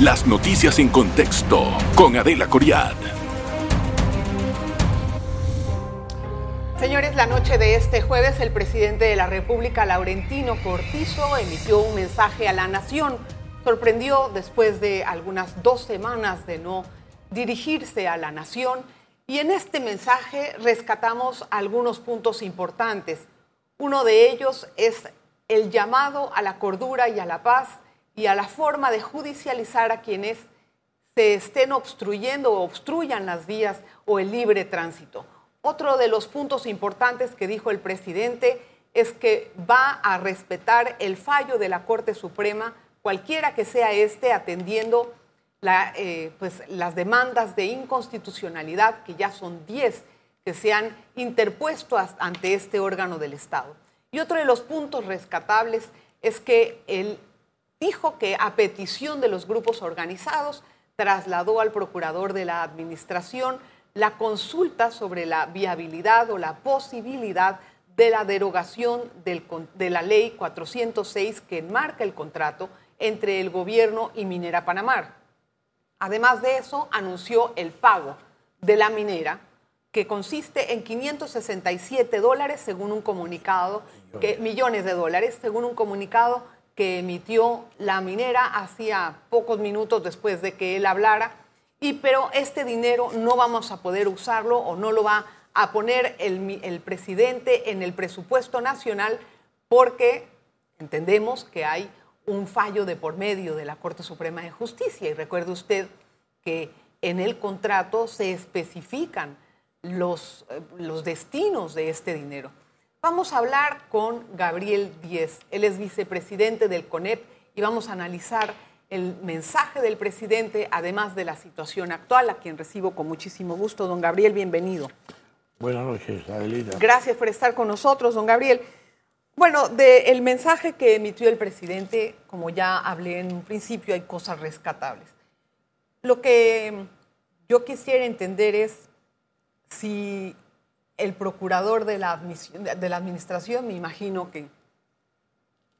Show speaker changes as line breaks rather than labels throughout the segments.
Las noticias en contexto con Adela Coriad.
Señores, la noche de este jueves el presidente de la República, Laurentino Cortizo, emitió un mensaje a la nación. Sorprendió después de algunas dos semanas de no dirigirse a la nación y en este mensaje rescatamos algunos puntos importantes. Uno de ellos es el llamado a la cordura y a la paz y a la forma de judicializar a quienes se estén obstruyendo o obstruyan las vías o el libre tránsito. Otro de los puntos importantes que dijo el presidente es que va a respetar el fallo de la Corte Suprema, cualquiera que sea este, atendiendo eh, pues, las demandas de inconstitucionalidad, que ya son 10 que se han interpuesto ante este órgano del Estado. Y otro de los puntos rescatables es que él dijo que a petición de los grupos organizados trasladó al procurador de la Administración la consulta sobre la viabilidad o la posibilidad de la derogación de la ley 406 que enmarca el contrato entre el gobierno y Minera Panamá. Además de eso, anunció el pago de la minera, que consiste en 567 dólares, según un comunicado, que, millones de dólares, según un comunicado que emitió la minera hacía pocos minutos después de que él hablara y pero este dinero no vamos a poder usarlo o no lo va a poner el, el presidente en el presupuesto nacional porque entendemos que hay un fallo de por medio de la Corte Suprema de Justicia. Y recuerde usted que en el contrato se especifican los, eh, los destinos de este dinero. Vamos a hablar con Gabriel Díez. Él es vicepresidente del CONEP y vamos a analizar el mensaje del presidente, además de la situación actual, a quien recibo con muchísimo gusto. Don Gabriel, bienvenido.
Buenas noches, Adelita.
Gracias por estar con nosotros, don Gabriel. Bueno, del mensaje que emitió el presidente, como ya hablé en un principio, hay cosas rescatables. Lo que yo quisiera entender es si el procurador de la, de la administración, me imagino que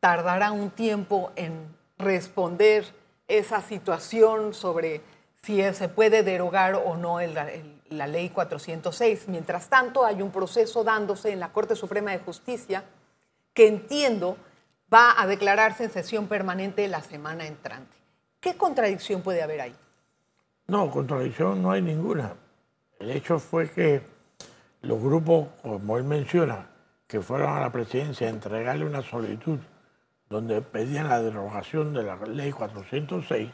tardará un tiempo en responder esa situación sobre si se puede derogar o no la ley 406. Mientras tanto, hay un proceso dándose en la Corte Suprema de Justicia que entiendo va a declararse en sesión permanente la semana entrante. ¿Qué contradicción puede haber ahí?
No, contradicción no hay ninguna. El hecho fue que los grupos, como él menciona, que fueron a la presidencia a entregarle una solicitud donde pedían la derogación de la ley 406,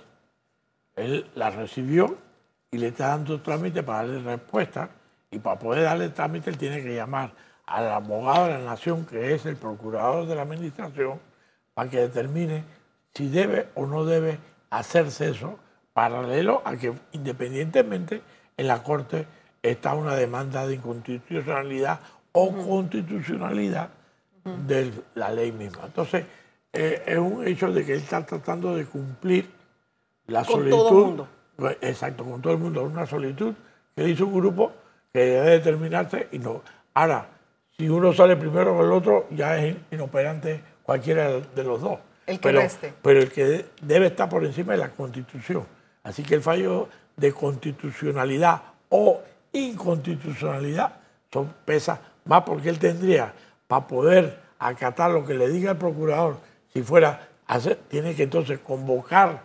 él la recibió y le está dando trámite para darle respuesta y para poder darle trámite él tiene que llamar al abogado de la nación, que es el procurador de la administración, para que determine si debe o no debe hacerse eso, paralelo a que independientemente en la Corte está una demanda de inconstitucionalidad o constitucionalidad de la ley misma. Entonces, eh, es un hecho de que él está tratando de cumplir la. Con todo el mundo. Pues, exacto, con todo el mundo. Una solicitud que hizo un grupo que debe determinarse y no. Ahora, si uno sale primero que el otro, ya es inoperante cualquiera de los dos.
El que
pero,
reste.
Pero el que debe estar por encima de la Constitución. Así que el fallo de constitucionalidad o inconstitucionalidad son, pesa más porque él tendría, para poder acatar lo que le diga el procurador, si fuera hacer, tiene que entonces convocar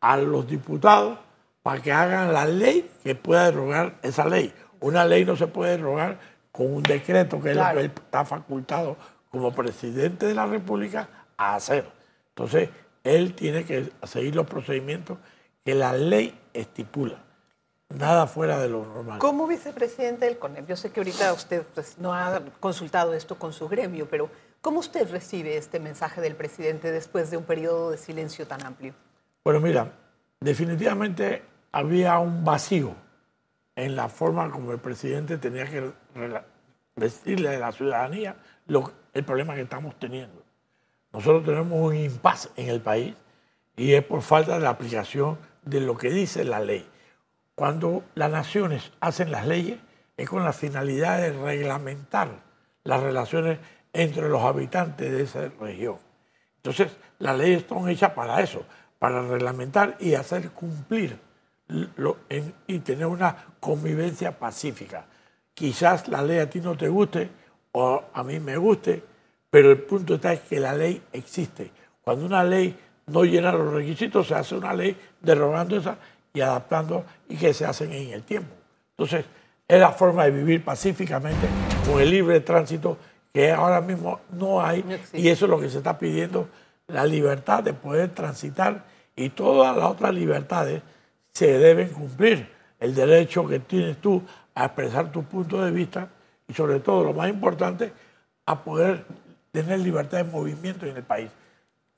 a los diputados para que hagan la ley que pueda derogar esa ley. Una ley no se puede derogar con un decreto que él está facultado como presidente de la República a hacer. Entonces, él tiene que seguir los procedimientos que la ley estipula. Nada fuera de lo normal.
Como vicepresidente del CONEP, yo sé que ahorita usted pues, no ha consultado esto con su gremio, pero ¿Cómo usted recibe este mensaje del presidente después de un periodo de silencio tan amplio?
Bueno, mira, definitivamente había un vacío en la forma como el presidente tenía que decirle a la ciudadanía el problema que estamos teniendo. Nosotros tenemos un impasse en el país y es por falta de la aplicación de lo que dice la ley. Cuando las naciones hacen las leyes es con la finalidad de reglamentar las relaciones entre los habitantes de esa región. Entonces, las leyes son hechas para eso, para reglamentar y hacer cumplir y tener una convivencia pacífica. Quizás la ley a ti no te guste o a mí me guste, pero el punto está es que la ley existe. Cuando una ley no llena los requisitos, se hace una ley derogando esa y adaptando y que se hacen en el tiempo. Entonces, es la forma de vivir pacíficamente con el libre tránsito que ahora mismo no hay y eso es lo que se está pidiendo, la libertad de poder transitar y todas las otras libertades se deben cumplir. El derecho que tienes tú a expresar tu punto de vista y sobre todo, lo más importante, a poder tener libertad de movimiento en el país.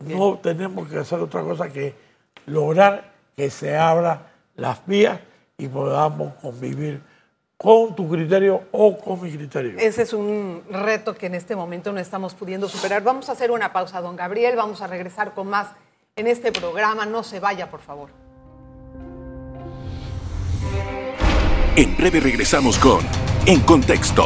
No tenemos que hacer otra cosa que lograr que se abran las vías y podamos convivir con tu criterio o con mi criterio.
Ese es un reto que en este momento no estamos pudiendo superar. Vamos a hacer una pausa, don Gabriel. Vamos a regresar con más en este programa. No se vaya, por favor.
En breve regresamos con En Contexto.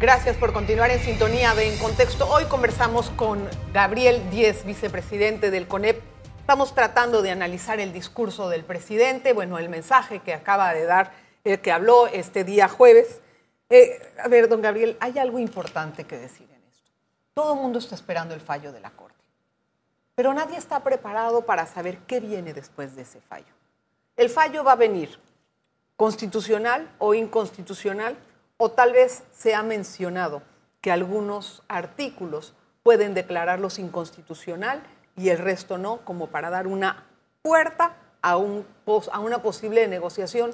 Gracias por continuar en sintonía de En Contexto. Hoy conversamos con Gabriel Díez, vicepresidente del CONEP. Estamos tratando de analizar el discurso del presidente, bueno, el mensaje que acaba de dar, el que habló este día jueves. Eh, a ver, don Gabriel, hay algo importante que decir en esto. Todo el mundo está esperando el fallo de la Corte, pero nadie está preparado para saber qué viene después de ese fallo. El fallo va a venir constitucional o inconstitucional o tal vez se ha mencionado que algunos artículos pueden declararlos inconstitucional y el resto no, como para dar una puerta a, un, a una posible negociación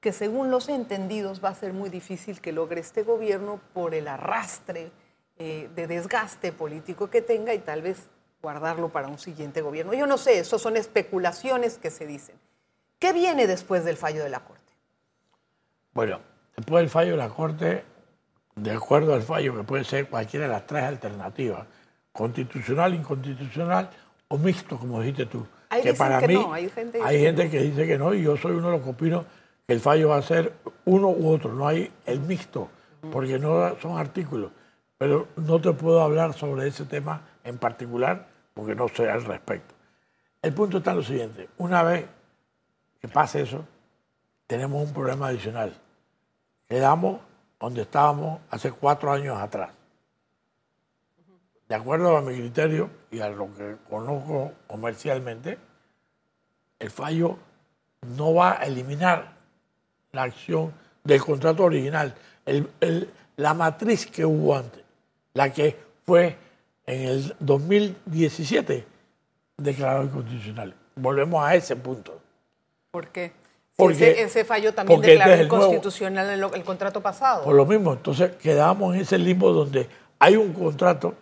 que según los entendidos va a ser muy difícil que logre este gobierno por el arrastre eh, de desgaste político que tenga y tal vez guardarlo para un siguiente gobierno. Yo no sé, eso son especulaciones que se dicen. ¿Qué viene después del fallo de la Corte?
Bueno, Después del fallo de la Corte, de acuerdo al fallo, que puede ser cualquiera de las tres alternativas, constitucional, inconstitucional o mixto, como dijiste tú.
Hay que para que mí no, hay, gente,
hay gente que dice que no y yo soy uno de los que opino que el fallo va a ser uno u otro, no hay el mixto, porque no son artículos. Pero no te puedo hablar sobre ese tema en particular porque no sé al respecto. El punto está en lo siguiente, una vez que pase eso, tenemos un problema adicional quedamos donde estábamos hace cuatro años atrás. De acuerdo a mi criterio y a lo que conozco comercialmente, el fallo no va a eliminar la acción del contrato original, la matriz que hubo antes, la que fue en el 2017 declarado inconstitucional. Volvemos a ese punto.
¿Por qué? Porque, ese, fallo también declaró inconstitucional el, el, contrato pasado.
Por lo mismo, entonces quedamos en ese limbo donde hay un contrato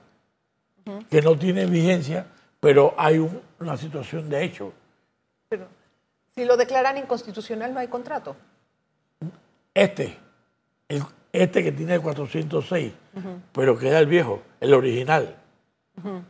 que no tiene vigencia, pero hay una situación de hecho.
Pero si lo declaran inconstitucional no hay contrato.
Este, este que tiene el 406, pero queda el viejo, el original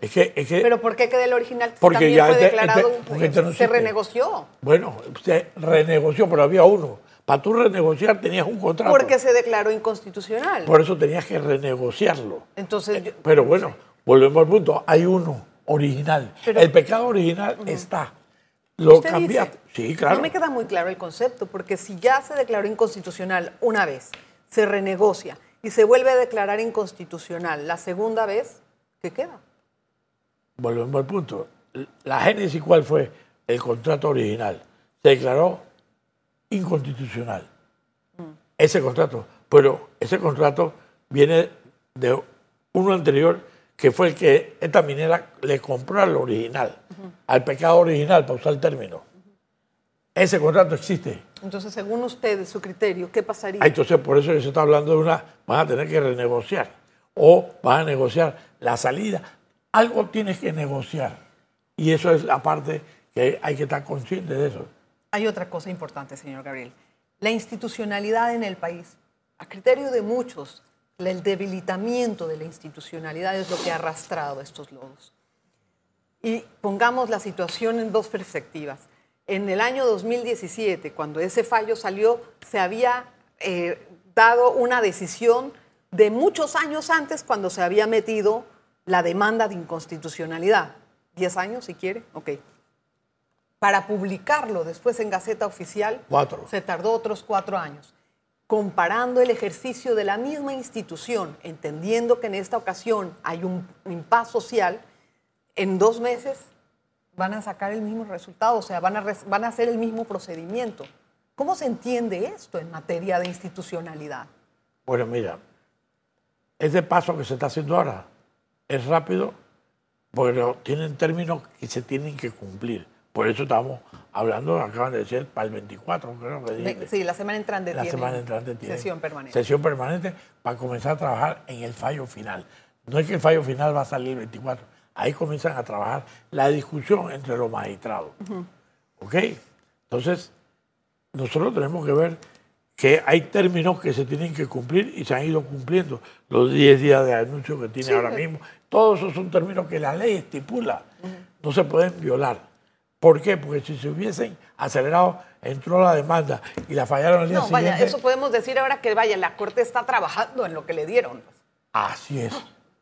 es que, es que,
¿Pero por qué queda el original? Porque También ya fue este, declarado, este, este se renegoció.
Bueno, se renegoció, pero había uno. Para tú renegociar tenías un contrato.
Porque se declaró inconstitucional.
Por eso tenías que renegociarlo.
Entonces,
eh, pero bueno, volvemos al punto. Hay uno original. el pecado original está. Lo cambiaste. Sí, claro.
No me queda muy claro el concepto, porque si ya se declaró inconstitucional una vez, se renegocia y se vuelve a declarar inconstitucional la segunda vez, ¿qué queda?
volvemos al punto. La génesis, ¿cuál fue? El contrato original. Se declaró inconstitucional. Ese contrato. Pero ese contrato viene de uno anterior que fue el que esta minera le compró al original, al pecado original, para usar el término. Ese contrato existe.
Entonces, según usted, su criterio, ¿qué pasaría?
Ah, entonces, por eso se está hablando de una, van a tener que renegociar o van a negociar la salida algo tienes que negociar. Y eso es la parte que hay que estar consciente de eso.
Hay otra cosa importante, señor Gabriel. La institucionalidad en el país, a criterio de muchos, el debilitamiento de la institucionalidad es lo que ha arrastrado estos lodos. Y pongamos la situación en dos perspectivas. En el año 2017, cuando ese fallo salió, se había eh, dado una decisión de muchos años antes cuando se había metido la demanda de inconstitucionalidad. ¿Diez años si quiere? Ok. Para publicarlo después en Gaceta Oficial,
Cuatro.
se tardó otros cuatro años. Comparando el ejercicio de la misma institución, entendiendo que en esta ocasión hay un impas social, en dos meses van a sacar el mismo resultado, o sea, van a, van a hacer el mismo procedimiento. ¿Cómo se entiende esto en materia de institucionalidad?
Bueno, mira, ese paso que se está haciendo ahora es rápido, pero tienen términos que se tienen que cumplir. Por eso estamos hablando, acaban de decir, para el 24, creo que dije.
Sí, la semana entrante
La
tiene
semana entrante tiene
sesión permanente.
Sesión permanente para comenzar a trabajar en el fallo final. No es que el fallo final va a salir el 24. Ahí comienzan a trabajar la discusión entre los magistrados. ¿Ok? Entonces, nosotros tenemos que ver que hay términos que se tienen que cumplir y se han ido cumpliendo. Los 10 días de anuncio que tiene
Sí,
ahora
pero-
mismo. Todos esos son términos que la ley estipula. No se pueden violar. ¿Por qué? Porque si se hubiesen acelerado, entró la demanda y la fallaron el día
No, vaya,
siguiente.
eso podemos decir ahora que vaya, la Corte está trabajando en lo que le dieron.
Así es.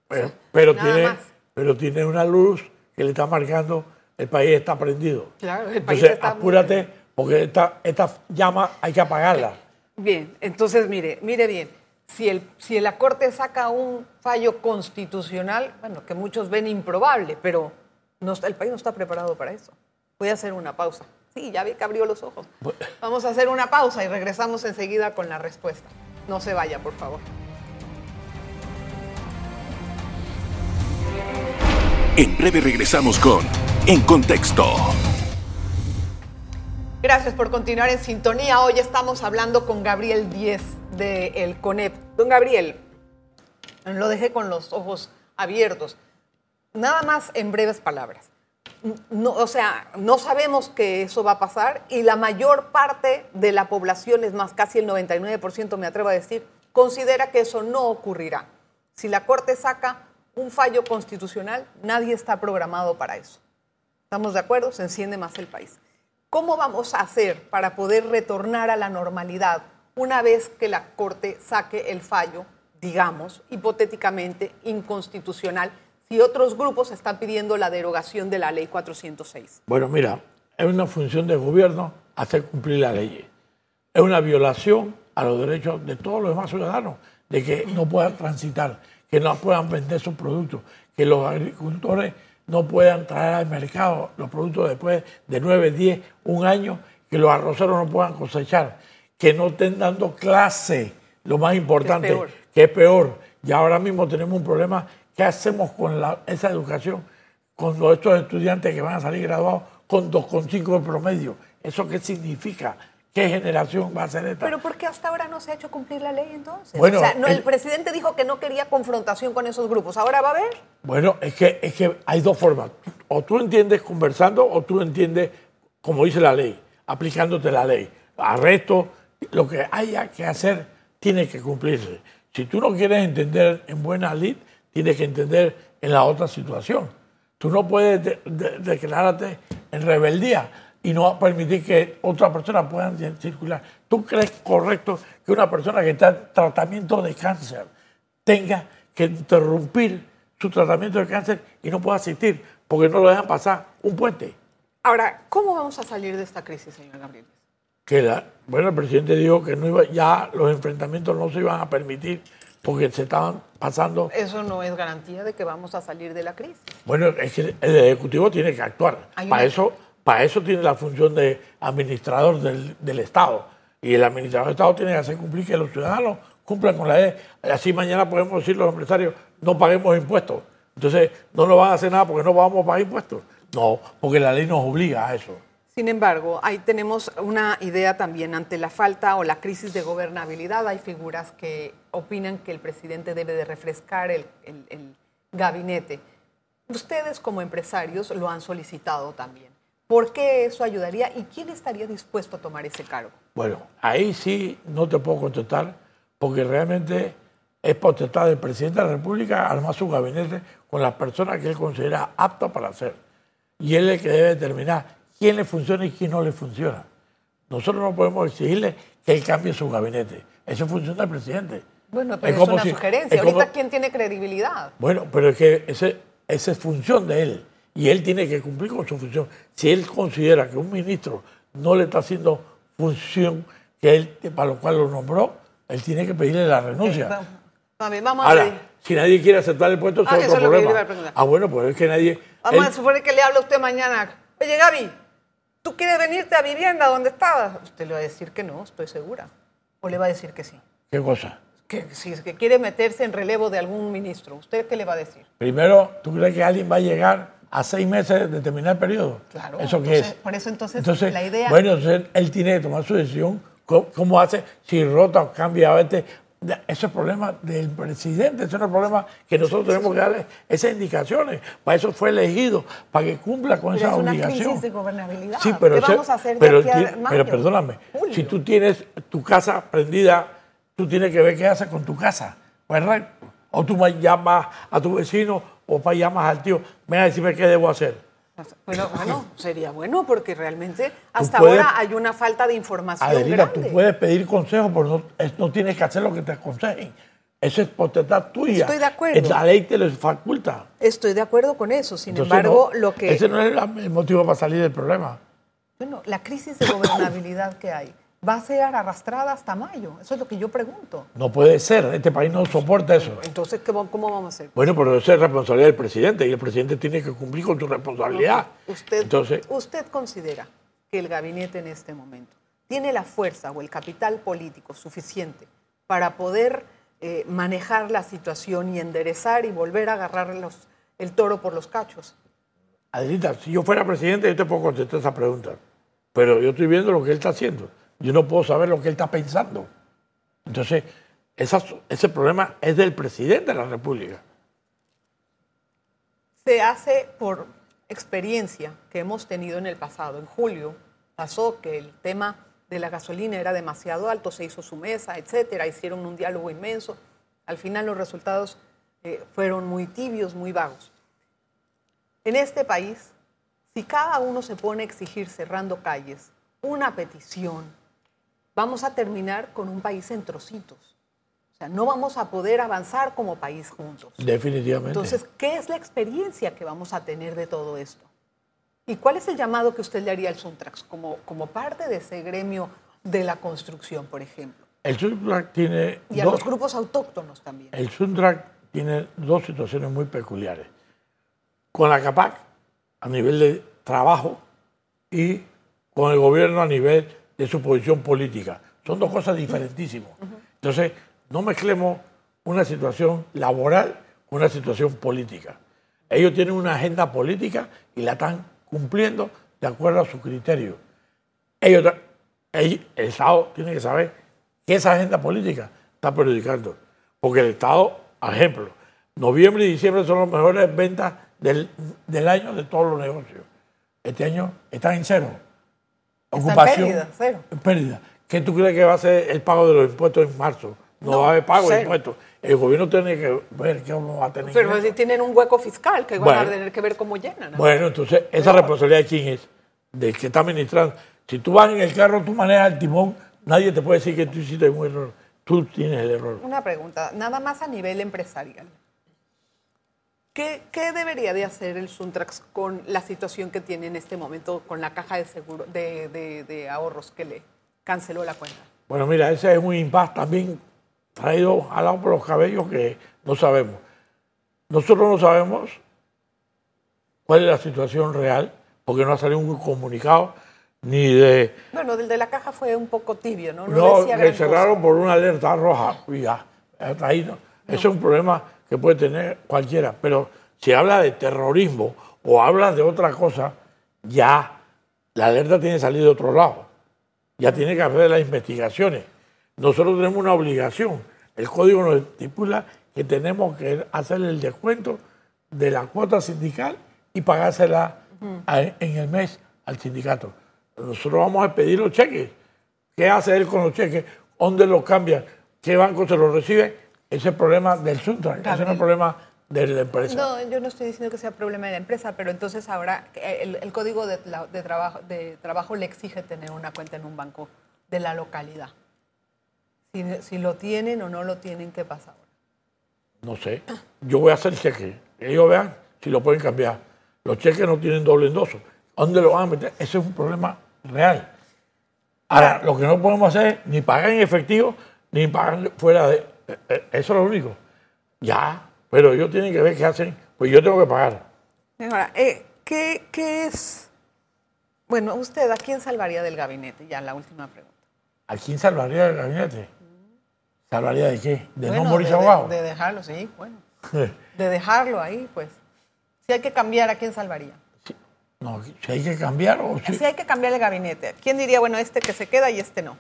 Pero, pero tiene,
más.
pero tiene una luz que le está marcando, el país está prendido.
Claro, el país
Entonces,
está muy
apúrate, porque esta, esta llama hay que apagarla.
Bien, entonces mire, mire bien, si, el, si la Corte saca un fallo constitucional, bueno, que muchos ven improbable, pero no el país no está preparado para eso. Voy a hacer una pausa. Sí, ya vi que abrió los ojos. Vamos a hacer una pausa y regresamos enseguida con la respuesta. No se vaya, por favor.
En breve regresamos con En Contexto.
Gracias por continuar en sintonía. Hoy estamos hablando con Gabriel Díez de El CONEP. Don Gabriel, lo dejé con los ojos abiertos. Nada más en breves palabras. No, o sea, no sabemos que eso va a pasar y la mayor parte de la población, es más, casi el 99% me atrevo a decir, considera que eso no ocurrirá. Si la Corte saca un fallo constitucional, nadie está programado para eso. ¿Estamos de acuerdo? Se enciende más el país. ¿Cómo vamos a hacer para poder retornar a la normalidad una vez que la Corte saque el fallo, digamos, hipotéticamente inconstitucional, si otros grupos están pidiendo la derogación de la ley 406?
Bueno, mira, es una función del gobierno hacer cumplir la ley. Es una violación a los derechos de todos los demás ciudadanos, de que no puedan transitar, que no puedan vender sus productos, que los agricultores no puedan traer al mercado los productos después de 9, 10, un año, que los arroceros no puedan cosechar, que no estén dando clase, lo más importante, que es peor. Y ahora mismo tenemos un problema, ¿qué hacemos con la- esa educación? con los- estos estudiantes que van a salir graduados con 2,5 de promedio. ¿Eso qué significa? ¿Qué generación va a ser esta?
¿Pero por qué hasta ahora no se ha hecho cumplir la ley entonces?
Bueno,
o sea, no, el,
el-
presidente dijo que no quería confrontación con esos grupos. ¿Ahora va a haber?
Bueno, es que, es que hay dos formas. O tú entiendes conversando o tú entiendes como dice la ley, aplicándote la ley. Arresto, lo que haya que hacer tiene que cumplirse. Si tú no quieres entender en buena lid, tienes que entender en la otra situación. Tú no puedes de- de- declararte en rebeldía y no permitir que otras personas puedan circular. ¿Tú crees correcto que una persona que está en tratamiento de cáncer tenga que interrumpir su tratamiento de cáncer y no pueda asistir porque no lo dejan pasar un puente?
Ahora, ¿cómo vamos a salir de esta crisis, señor Gabriel?
que la- bueno, el presidente dijo que no iba, ya los enfrentamientos no se iban a permitir porque se estaban pasando.
Eso no es garantía de que vamos a salir de la crisis.
Bueno, es que el Ejecutivo tiene que actuar. Para
una-
eso, para eso tiene la función de administrador del, del Estado. Y el administrador del Estado tiene que hacer cumplir que los ciudadanos cumplan con la ley. Así mañana podemos decir los empresarios, no paguemos impuestos. Entonces, no nos van a hacer nada porque no vamos a pagar impuestos. No, porque la ley nos obliga a eso.
Sin embargo, ahí tenemos una idea también ante la falta o la crisis de gobernabilidad. Hay figuras que opinan que el presidente debe de refrescar el, el- gabinete. Ustedes como empresarios lo han solicitado también. ¿Por qué eso ayudaría y quién estaría dispuesto a tomar ese cargo?
Bueno, ahí sí no te puedo contestar porque realmente es potestad del presidente de la República armar su gabinete con las personas que él considera aptas para hacer. Y él es el que debe determinar quién le funciona y quién no le funciona. Nosotros no podemos exigirle que él cambie su gabinete. Eso funciona del presidente.
Bueno, pero es, una sugerencia. Ahorita, ¿quién tiene credibilidad?
Bueno, pero es que ese, esa es función de él. Y él tiene que cumplir con su función. Si él considera que un ministro no le está haciendo función que él, para lo cual lo nombró, él tiene que pedirle la renuncia.
vamos, a ver.
si nadie quiere aceptar el puesto, ah, es otro problema. ah, bueno, pues es que nadie...
Vamos a suponer que le habla usted mañana. Oye, Gaby, ¿tú quieres venirte a vivienda donde estabas? Usted le va a decir que no, estoy segura. ¿O le va a decir que sí?
¿Qué cosa?
Que si es que quiere meterse en relevo de algún ministro, ¿usted qué le va a decir?
Primero, ¿tú crees que alguien va a llegar a seis meses de terminar el periodo?
Claro.
¿Eso qué es?
Por eso entonces, la idea...
Bueno, entonces él tiene que tomar su decisión. ¿Cómo, hace? Si rota o cambia a veces ese es problema del presidente, ese es el problema que nosotros tenemos que darle esas indicaciones. Para eso fue elegido, para que cumpla con esa obligación. Es una crisis
de gobernabilidad.
Sí, pero, ¿Qué vamos a hacer pero, pero perdóname, si tú tienes tu casa prendida, tú tienes que ver qué haces con tu casa, ¿verdad? O tú llamas a tu vecino o para llamas al tío, ven a decirme qué debo hacer.
Bueno, bueno, sería bueno porque realmente hasta ahora hay una falta de información Adelina,
tú puedes pedir consejo, pero no, tienes que hacer lo que te aconsejen. Eso es potestad tuya.
Estoy de acuerdo.
La ley te lo faculta.
Estoy de acuerdo con eso. Sin embargo, lo que...
Ese no es el motivo para salir del problema.
Bueno, la crisis de gobernabilidad que hay va a ser arrastrada hasta mayo? Eso es lo que yo pregunto.
No puede ser, este país no soporta eso.
Entonces, ¿cómo vamos a hacer?
Bueno, pero eso es responsabilidad del presidente y el presidente tiene que cumplir con su responsabilidad.
usted, Entonces, ¿Usted considera que el gabinete en este momento tiene la fuerza o el capital político suficiente para poder eh, manejar la situación y enderezar y volver a agarrar el toro por los cachos?
Adelita, si yo fuera presidente, yo te puedo contestar esa pregunta. Pero yo estoy viendo lo que él está haciendo. Yo no puedo saber lo que él está pensando. Entonces, ese problema es del presidente de la República.
Se hace por experiencia que hemos tenido en el pasado. En julio pasó que el tema de la gasolina era demasiado alto, se hizo su mesa, etcétera, hicieron un diálogo inmenso. Al final los resultados eh, fueron muy tibios, muy vagos. En este país, si cada uno se pone a exigir cerrando calles una petición, vamos a terminar con un país en trocitos. O sea, no vamos a poder avanzar como país juntos.
Definitivamente.
Entonces, ¿qué es la experiencia que vamos a tener de todo esto? ¿Y cuál es el llamado que usted le haría al Suntrax como, como parte de ese gremio de la construcción, por ejemplo?
El Suntrax tiene...
Y a los grupos autóctonos también.
El Suntrax tiene dos situaciones muy peculiares. Con la CAPAC, a nivel de trabajo, y con el gobierno a nivel de su posición política. Son dos cosas diferentísimas. Entonces, no mezclemos una situación laboral con una situación política. Ellos tienen una agenda política y la están cumpliendo de acuerdo a su criterio. Ellos, el Estado tiene que saber que esa agenda política está perjudicando. Porque el Estado, ejemplo, noviembre y diciembre son las mejores ventas del, del año de todos los negocios. Este año están en cero
ocupación. pérdida, cero.
Pérdida. ¿Qué tú crees que va a ser el pago de los impuestos en marzo? No, va a haber pago de impuestos. El gobierno tiene que ver qué va a tener.
Pero si tienen un hueco fiscal que van a tener que ver cómo llenan.
Bueno, entonces, esa responsabilidad de quién es, de que está administrando. Si tú vas en el carro, tú manejas el timón, nadie te puede decir que tú hiciste un error. Tú tienes el error.
Una pregunta, nada más a nivel empresarial. ¿Qué, debería de hacer el Suntrax con la situación que tiene en este momento con la caja de, seguro, de, ahorros que le canceló la cuenta?
Bueno, mira, ese es un impasse también traído al lado por los cabellos que no sabemos. Nosotros no sabemos cuál es la situación real, porque no ha salido un comunicado ni de...
Bueno, del de la caja fue un poco tibio, ¿no?
No, no cerraron por una alerta roja ya. Ahí no. Ese es un problema que puede tener cualquiera, pero si habla de terrorismo o habla de otra cosa, ya la alerta tiene que salir de otro lado, ya tiene que hacer las investigaciones. Nosotros tenemos una obligación, el código nos estipula que tenemos que hacer el descuento de la cuota sindical y pagársela en el mes al sindicato. Nosotros vamos a pedir los cheques. ¿Qué hace él con los cheques? ¿Dónde los cambia? ¿Qué banco se los recibe? Ese problema del Suntra, ese no es el problema de la empresa.
No, yo no estoy diciendo que sea problema de la empresa, pero entonces ahora el, código de, trabajo, de trabajo le exige tener una cuenta en un banco de la localidad. Si, si lo tienen o no lo tienen, ¿qué pasa ahora?
No sé. Yo voy a hacer cheque. Ellos vean si lo pueden cambiar. Los cheques no tienen doble endoso. ¿Dónde lo van a meter? Ese es un problema real. Ahora, lo que no podemos hacer es ni pagar en efectivo, ni pagar fuera de... eh, eh, Eso es lo único. Ya, pero ellos tienen que ver qué hacen. Pues yo tengo que pagar.
Ahora, eh, ¿qué, qué es? Bueno, usted, ¿a quién salvaría del gabinete? Ya la última pregunta.
¿A quién salvaría del gabinete? ¿Salvaría de qué? ¿De
Bueno,
no morirse
de- de- dejarlo, sí, bueno. De dejarlo ahí, pues. Si hay que cambiar, ¿a quién salvaría?
No, si hay que cambiar o si...
Si hay que cambiar el gabinete, ¿quién diría, bueno, este que se queda y este no?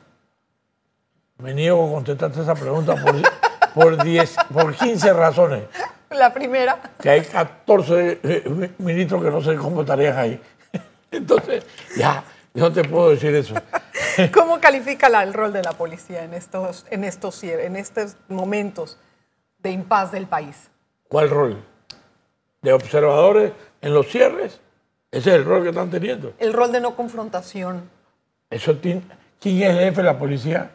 Me niego a contestarte esa pregunta por, por, 10, por 15 razones.
La primera.
Que hay 14 eh, ministros que no sé cómo estarían ahí. Entonces, ya, yo no te puedo decir eso.
¿Cómo califica la- el rol de la policía en estos, en estos, en estos momentos de impas del país?
¿Cuál rol? ¿De observadores en los cierres? Ese es el rol que están teniendo.
El rol de no confrontación.
Eso tiene- ¿Quién es el jefe de la policía?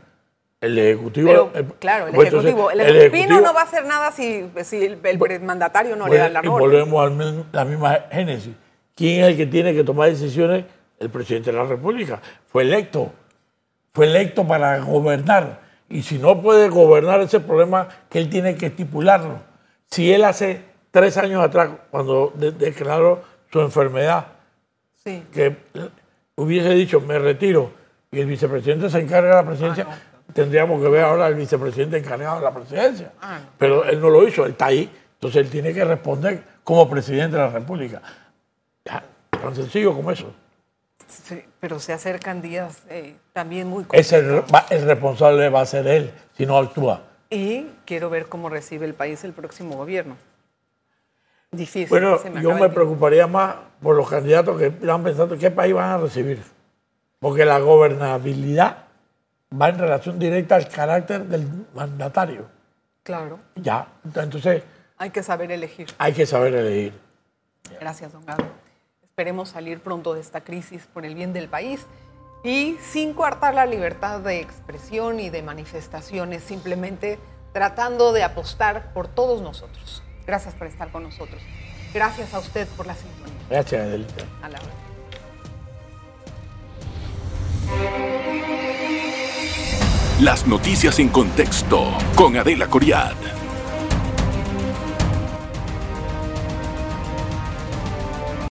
El ejecutivo.
Pero,
el-
claro, el
pues entonces,
ejecutivo. El
el
ejecutivo
ejecutivo-
no va a hacer nada si, si el, el mandatario no le
Pues,
da la
y
orden.
volvemos a la misma génesis. ¿Quién es el que tiene que tomar decisiones? El presidente de la República. Fue electo. Fue electo para gobernar. Y si no puede gobernar ese problema, que él tiene que estipularlo. Si él hace tres años atrás, cuando de- declaró su enfermedad,
Sí.
que hubiese dicho, me retiro, y el vicepresidente se encarga de la presidencia, tendríamos que ver ahora al vicepresidente encargado de la presidencia.
Ah.
Pero él no lo hizo, él está ahí, entonces él tiene que responder como presidente de la República. Ya, tan sencillo como eso.
Sí, pero se acercan días eh, también muy
Es el, responsable va a ser él si no actúa.
Y quiero ver cómo recibe el país el próximo gobierno. Difícil.
Bueno,
se
yo me preocuparía más por los candidatos que están pensando qué país van a recibir. Porque la gobernabilidad va en relación directa al carácter del mandatario.
Claro,
Ya, entonces
hay que saber elegir.
hay que saber elegir.
Gracias, don Gaby. Esperemos salir pronto de esta crisis por el bien del país y sin coartar la libertad de expresión y de manifestaciones, simplemente tratando de apostar por todos nosotros. Gracias por estar con nosotros. Gracias a usted por la sintonía.
Gracias, Adelita.
A la hora.
Las noticias en contexto con Adela Coriad.